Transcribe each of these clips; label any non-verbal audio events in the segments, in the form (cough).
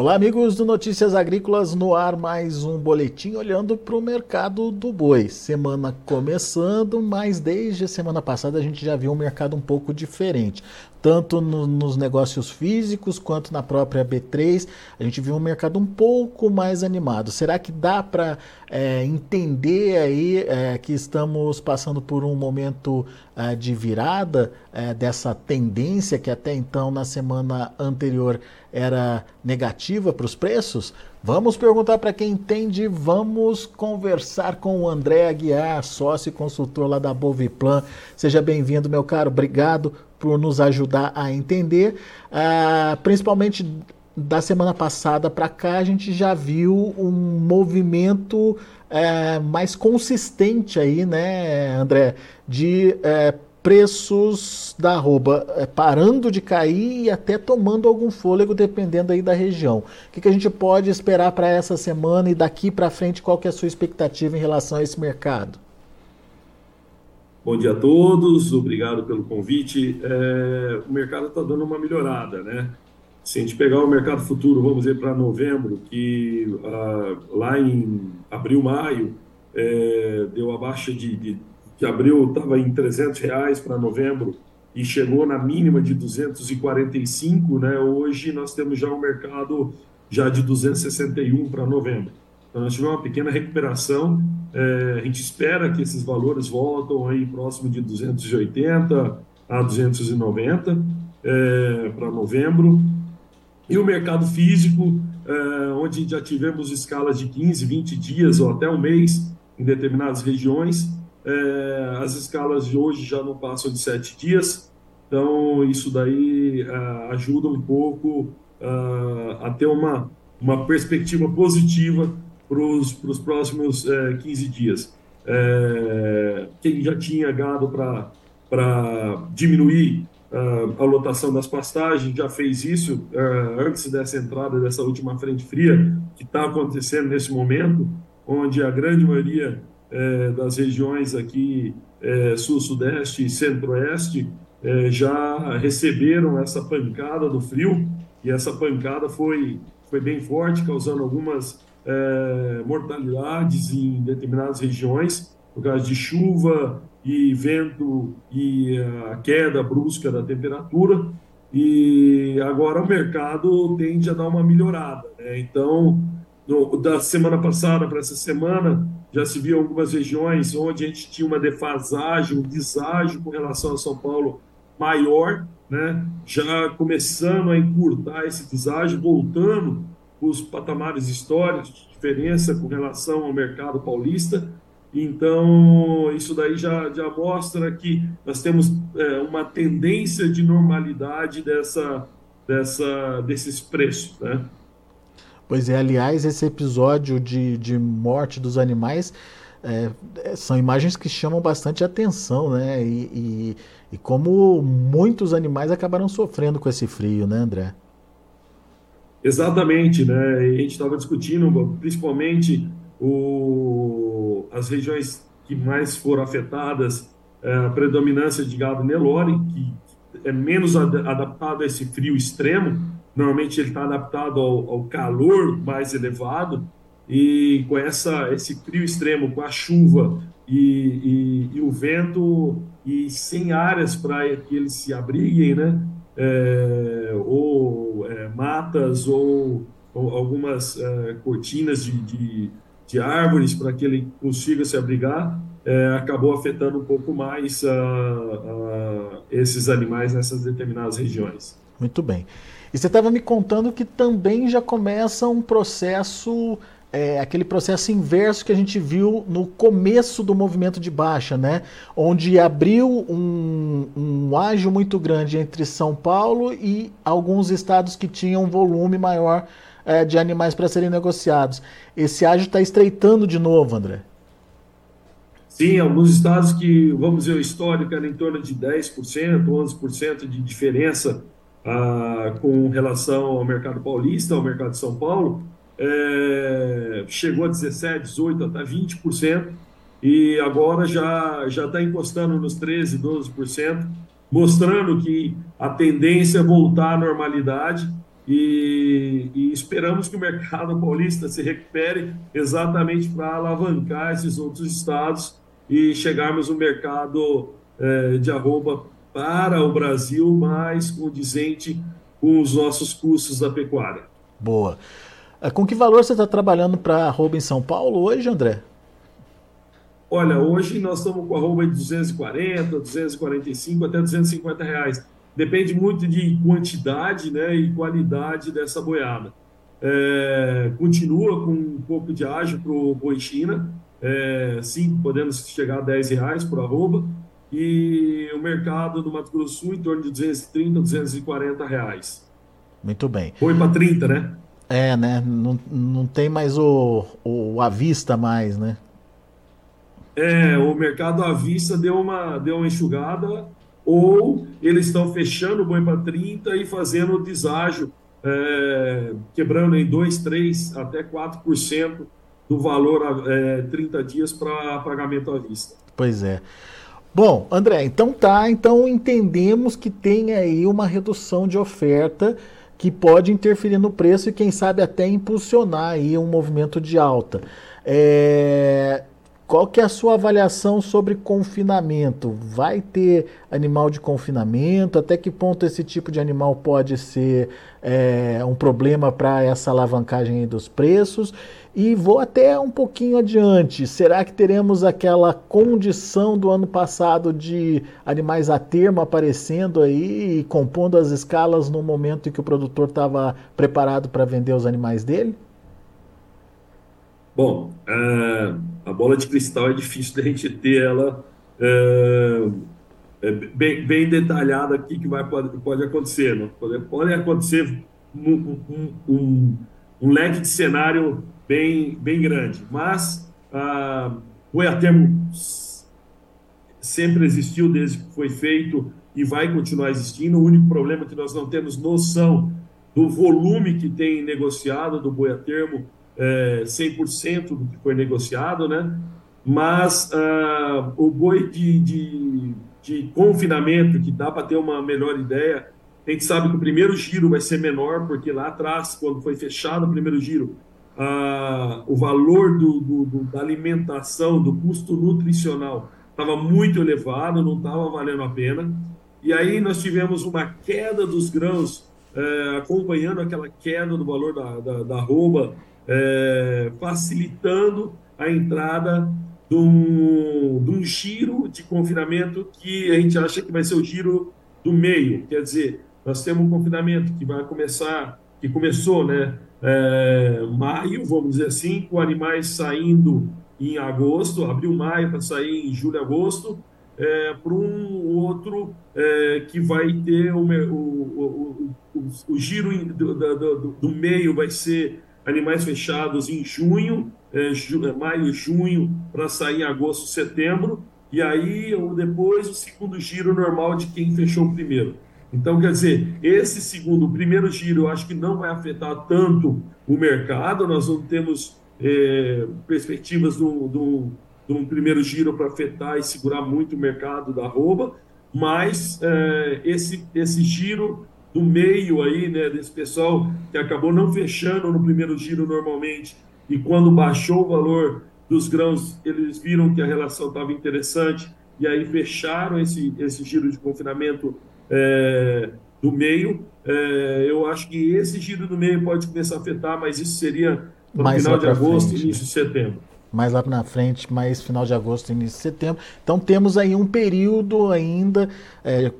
Olá, amigos do Notícias Agrícolas, no ar mais um boletim olhando para o mercado do boi. Semana começando, mas desde a semana passada a gente já viu um mercado um pouco diferente tanto no, nos negócios físicos quanto na própria B3, a gente viu um mercado um pouco mais animado. Será que dá para é, entender aí é, que estamos passando por um momento é, de virada é, dessa tendência que até então na semana anterior era negativa para os preços? Vamos perguntar para quem entende, vamos conversar com o André Aguiar, sócio e consultor lá da Boviplan. Seja bem-vindo, meu caro. Obrigado por nos ajudar a entender. Uh, principalmente da semana passada para cá, a gente já viu um movimento uh, mais consistente aí, né, André, de uh, preços da arroba é, parando de cair e até tomando algum fôlego, dependendo aí da região. O que, que a gente pode esperar para essa semana e daqui para frente, qual que é a sua expectativa em relação a esse mercado? Bom dia a todos, obrigado pelo convite. É, o mercado está dando uma melhorada, né? Se a gente pegar o mercado futuro, vamos dizer, para novembro, que ah, lá em abril, maio, é, deu a baixa de, de que abril estava em 300 reais para novembro e chegou na mínima de 245, né? Hoje nós temos já um mercado já de 261 para novembro. Então nós tivemos uma pequena recuperação é, a gente espera que esses valores voltam aí próximo de 280 a 290 é, para novembro. E o mercado físico, é, onde já tivemos escalas de 15, 20 dias ou até um mês em determinadas regiões, é, as escalas de hoje já não passam de 7 dias. Então, isso daí é, ajuda um pouco é, a ter uma, uma perspectiva positiva para os próximos é, 15 dias. É, quem já tinha gado para diminuir uh, a lotação das pastagens já fez isso uh, antes dessa entrada, dessa última frente fria que está acontecendo nesse momento, onde a grande maioria uh, das regiões aqui, sul, sudeste e centro-oeste, já receberam essa pancada do frio, e essa pancada foi, foi bem forte, causando algumas é, mortalidades em determinadas regiões, por causa de chuva e vento e a queda brusca da temperatura. E agora o mercado tende a dar uma melhorada. Né? Então, no, da semana passada para essa semana, já se viu algumas regiões onde a gente tinha uma defasagem, um deságio com relação a São Paulo maior, né? já começando a encurtar esse deságio, voltando os patamares históricos de diferença com relação ao mercado paulista. Então, isso daí já, já mostra que nós temos é, uma tendência de normalidade dessa, dessa, desses preços. Né? Pois é, aliás, esse episódio de, de morte dos animais é, são imagens que chamam bastante atenção, né? E, e, e como muitos animais acabaram sofrendo com esse frio, né, André? Exatamente, né? A gente estava discutindo principalmente o, as regiões que mais foram afetadas, é, a predominância de gado Nelore, que é menos ad, adaptado a esse frio extremo. Normalmente ele está adaptado ao, ao, calor mais elevado e com essa esse frio extremo, com a chuva e, e, e o vento e sem áreas para que eles se abriguem, né? É, ou é, matas ou, ou algumas é, cortinas de, de, de árvores para que ele consiga se abrigar, acabou afetando um pouco mais a, a esses animais nessas determinadas regiões. Muito bem. E você estava me contando que também já começa um processo é, aquele processo inverso que a gente viu no começo do movimento de baixa, né? onde abriu um, um ágio muito grande entre São Paulo e alguns estados que tinham um volume maior é, de animais para serem negociados. Esse ágio está estreitando de novo, André. Sim, alguns estados que, vamos dizer, o histórico era em torno de 10%, 11% de diferença ah, com relação ao mercado paulista, ao mercado de São Paulo é, chegou a 17, 18, até 20%, e agora já está encostando nos 13, 12%, mostrando que a tendência é voltar à normalidade e, e esperamos que o mercado (laughs) paulista se recupere exatamente para alavancar esses outros estados e chegarmos no mercado é, de arroba para o Brasil mais condizente com os nossos custos da pecuária. Boa. É, com que valor você está trabalhando para arroba em São Paulo hoje, André? Olha, hoje nós estamos com arroba de 240, 245 até 250 reais. Depende muito de quantidade né, e qualidade dessa boiada. É, continua com um pouco de ágio para o boi China, é, sim, podemos chegar a 10 reais por arroba, e o mercado do Mato Grosso Sul em torno de 230, 240 reais. Muito bem. Foi para 30, né? É, né? Não, não tem mais o, o à vista mais, né? É, o mercado à vista deu uma, deu uma enxugada, ou eles estão fechando o boi para 30 e fazendo o deságio, é, quebrando em 2, 3, até 4% do valor é, 30 dias para pagamento à vista. Pois é. Bom, André, então tá, então entendemos que tem aí uma redução de oferta que pode interferir no preço e quem sabe até impulsionar aí um movimento de alta. É, qual que é a sua avaliação sobre confinamento? Vai ter animal de confinamento? Até que ponto esse tipo de animal pode ser é, um problema para essa alavancagem dos preços? E vou até um pouquinho adiante. Será que teremos aquela condição do ano passado de animais a termo aparecendo aí e compondo as escalas no momento em que o produtor estava preparado para vender os animais dele? Bom, uh, a bola de cristal é difícil da gente ter ela uh, bem, bem, detalhada aqui que vai pode, pode acontecer. Não? Pode, pode acontecer um, um, um, um leque de cenário bem, bem grande. Mas ah, o EATERMO sempre existiu desde que foi feito e vai continuar existindo. O único problema é que nós não temos noção do volume que tem negociado do boi a termo, é, 100% do que foi negociado, né? Mas ah, o boi de, de, de confinamento, que dá para ter uma melhor ideia, a gente sabe que o primeiro giro vai ser menor, porque lá atrás, quando foi fechado o primeiro giro, ah, o valor do, do, do, da alimentação, do custo nutricional, estava muito elevado, não estava valendo a pena. E aí nós tivemos uma queda dos grãos, eh, acompanhando aquela queda do valor da, da, da eh, facilitando a entrada de um, de um giro de confinamento que a gente acha que vai ser o giro do meio. Quer dizer, nós temos um confinamento que vai começar, que começou, né? é, maio, vamos dizer assim, com animais saindo em agosto, abril, maio, para sair em julho, agosto, é, para um outro é, que vai ter o, o, o, o giro do, do, do, meio vai ser animais fechados em junho, é, ju, é, maio, junho, para sair em agosto, setembro, e aí depois o segundo giro normal de quem fechou o primeiro. Então, quer dizer, esse segundo, o primeiro giro, eu acho que não vai afetar tanto o mercado, nós não temos é, perspectivas de um primeiro giro para afetar e segurar muito o mercado da arroba, mas é, esse, esse giro do meio aí, né, desse pessoal que acabou não fechando no primeiro giro normalmente, e quando baixou o valor dos grãos, eles viram que a relação estava interessante, e aí fecharam esse, esse giro de confinamento é, do meio. É, eu acho que esse giro do meio pode começar a afetar, mas isso seria no mais final de agosto, frente. início de setembro. Mais lá na frente, mais final de agosto, início de setembro. Então temos aí um período ainda, é,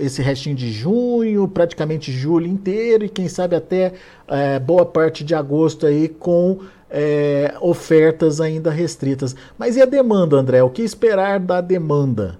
esse restinho de junho, praticamente julho inteiro, e quem sabe até é, boa parte de agosto aí com é, ofertas ainda restritas. Mas e a demanda, André? O que esperar da demanda?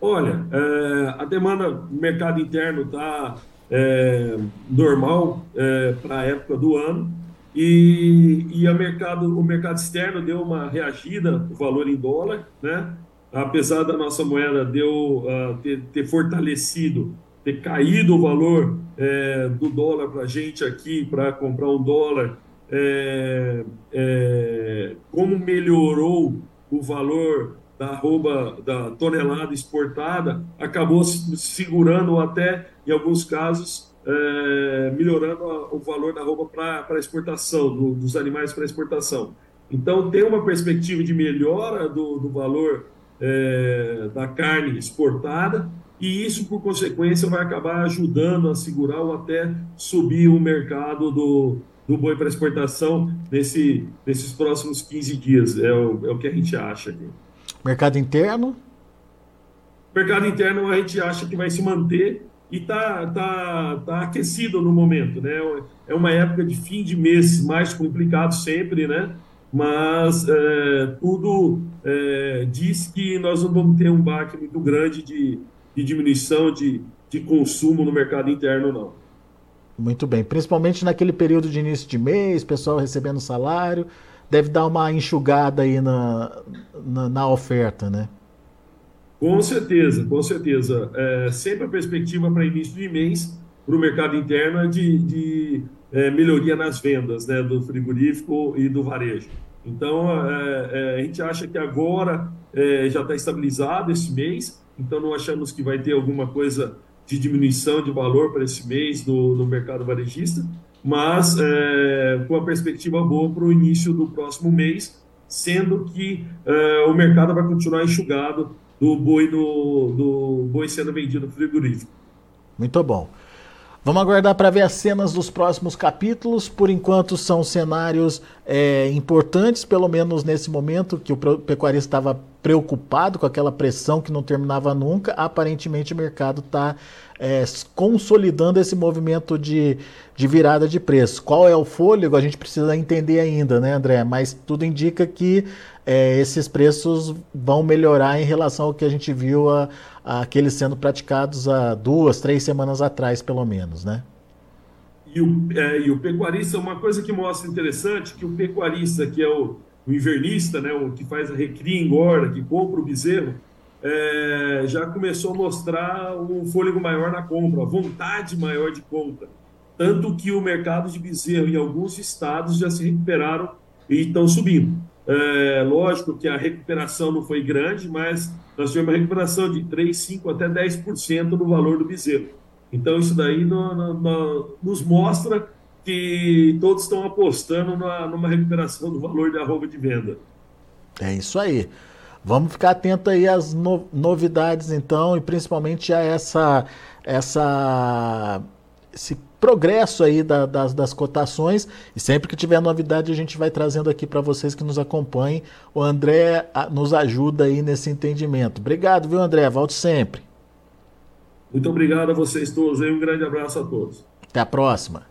Olha, é, a demanda no mercado interno está é, normal é, para a época do ano e, e mercado, o mercado externo deu uma reagida, o valor em dólar, né? apesar da nossa moeda deu, uh, ter, ter, fortalecido, ter caído o valor é, do dólar para a gente aqui, para comprar um dólar, é, é, como melhorou o valor da arroba da tonelada exportada acabou segurando até, em alguns casos, é, melhorando a, o valor da roupa para exportação, do, dos animais para exportação. Então, tem uma perspectiva de melhora do, do valor é, da carne exportada, e isso, por consequência, vai acabar ajudando a segurar ou até subir o mercado do, do boi para exportação nesse, nesses próximos 15 dias. É o, é o que a gente acha aqui. Mercado interno? Mercado interno a gente acha que vai se manter e está tá, tá aquecido no momento, né? É uma época de fim de mês mais complicado sempre, né? Mas é, tudo é, diz que nós não vamos ter um baque muito grande de, de diminuição de, de consumo no mercado interno, não. Muito bem, principalmente naquele período de início de mês, pessoal recebendo salário, deve dar uma enxugada aí na, na, na oferta, né? Com certeza, com certeza. É, sempre a perspectiva para início de mês para o mercado interno é de, de é, melhoria nas vendas né, do frigorífico e do varejo. Então, é, é a gente acha que agora é, já está estabilizado esse mês, então não achamos que vai ter alguma coisa de diminuição de valor para esse mês no, no mercado varejista, mas é, com a perspectiva boa para o início do próximo mês, sendo que o mercado vai continuar enxugado do boi, do, do boi sendo vendido no frigorífico. Muito bom. Vamos aguardar para ver as cenas dos próximos capítulos. Por enquanto, são cenários é, importantes, pelo menos nesse momento, que o pecuarista estava preocupado com aquela pressão que não terminava nunca. Aparentemente, o mercado está é, consolidando esse movimento de, de virada de preço. Qual é o fôlego? A gente precisa entender ainda, né, André? Mas tudo indica que é, esses preços vão melhorar em relação ao que a gente viu a, a aqueles sendo praticados há duas, três semanas atrás, pelo menos, né? E o, é, e o pecuarista, uma coisa que mostra interessante, que o pecuarista, que é o, o invernista, né, o que faz a recria engorda, que compra o bezerro, é, já começou a mostrar um fôlego maior na compra, a vontade maior de compra. Tanto que o mercado de bezerro em alguns estados já se recuperaram e estão subindo. É, lógico que a recuperação não foi grande, mas nós tivemos uma recuperação de 3, 5 até 10% no valor do bezerro. Então, isso daí no, no, no, nos mostra que todos estão apostando na, numa recuperação do valor da roupa de venda. É isso aí. Vamos ficar atento aí às no, novidades, então, e principalmente a essa, essa, esse progresso aí da, das, das cotações e sempre que tiver novidade a gente vai trazendo aqui para vocês que nos acompanhem. O André nos ajuda aí nesse entendimento. Obrigado, viu, André? Volte sempre. Muito obrigado a vocês todos e um grande abraço a todos. Até a próxima.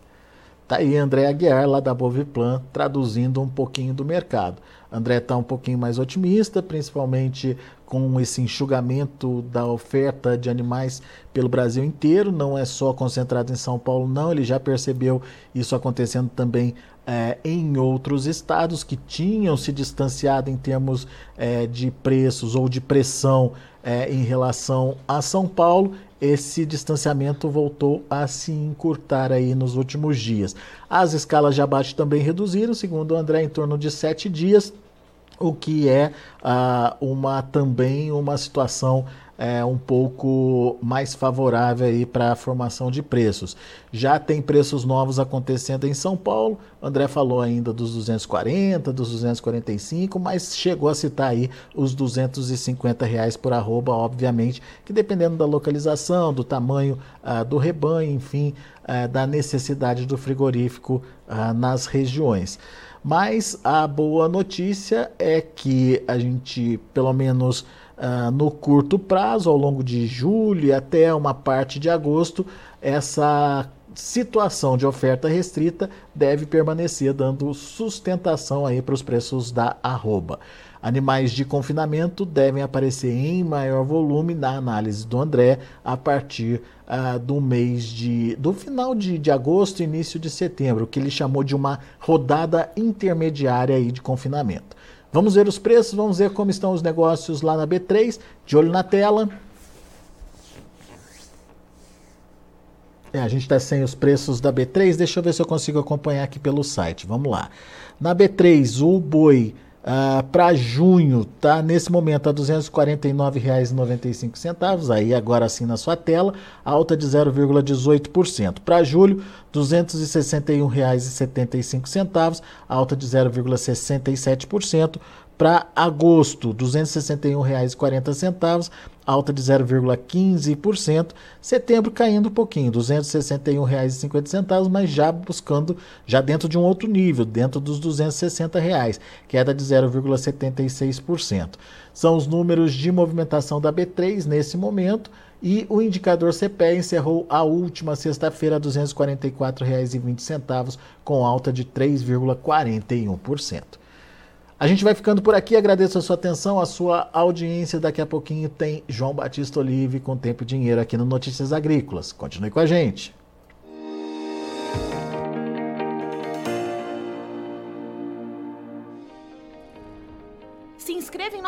Tá aí André Aguiar, lá da Boviplan, traduzindo um pouquinho do mercado. André está um pouquinho mais otimista, principalmente com esse enxugamento da oferta de animais pelo Brasil inteiro. Não é só concentrado em São Paulo, não. Ele já percebeu isso acontecendo também é, em outros estados que tinham se distanciado em termos é, de preços ou de pressão é, em relação a São Paulo esse distanciamento voltou a se encurtar aí nos últimos dias. As escalas de abate também reduziram, segundo o André, em torno de sete dias, o que é uh, uma também uma situação é, um pouco mais favorável aí para a formação de preços. Já tem preços novos acontecendo em São Paulo. André falou ainda dos 240, dos 245, mas chegou a citar aí os 250 reais por arroba, obviamente, que dependendo da localização, do tamanho ah, do rebanho, enfim, ah, da necessidade do frigorífico ah, nas regiões. Mas a boa notícia é que a gente, pelo menos uh, no curto prazo, ao longo de julho e até uma parte de agosto, essa situação de oferta restrita deve permanecer dando sustentação aí para os preços da arroba. Animais de confinamento devem aparecer em maior volume na análise do André a partir uh, do mês de. do final de, de agosto, início de setembro, que ele chamou de uma rodada intermediária aí de confinamento. Vamos ver os preços, vamos ver como estão os negócios lá na B3, de olho na tela. É, a gente está sem os preços da B3, deixa eu ver se eu consigo acompanhar aqui pelo site. Vamos lá. Na B3, o boi Uh, para junho, tá nesse momento a R$ 249,95, aí agora sim na sua tela, alta de 0,18%. Para julho, R$ 261,75, alta de 0,67%. Para agosto, R$ 261,40, alta de 0,15%. Setembro caindo um pouquinho, R$ 261,50, mas já buscando, já dentro de um outro nível, dentro dos 260 reais, queda de 0,76%. São os números de movimentação da B3 nesse momento. E o indicador CPE encerrou a última sexta-feira R$ 244,20, com alta de 3,41%. A gente vai ficando por aqui, agradeço a sua atenção, a sua audiência. Daqui a pouquinho tem João Batista Olive com Tempo e Dinheiro aqui no Notícias Agrícolas. Continue com a gente.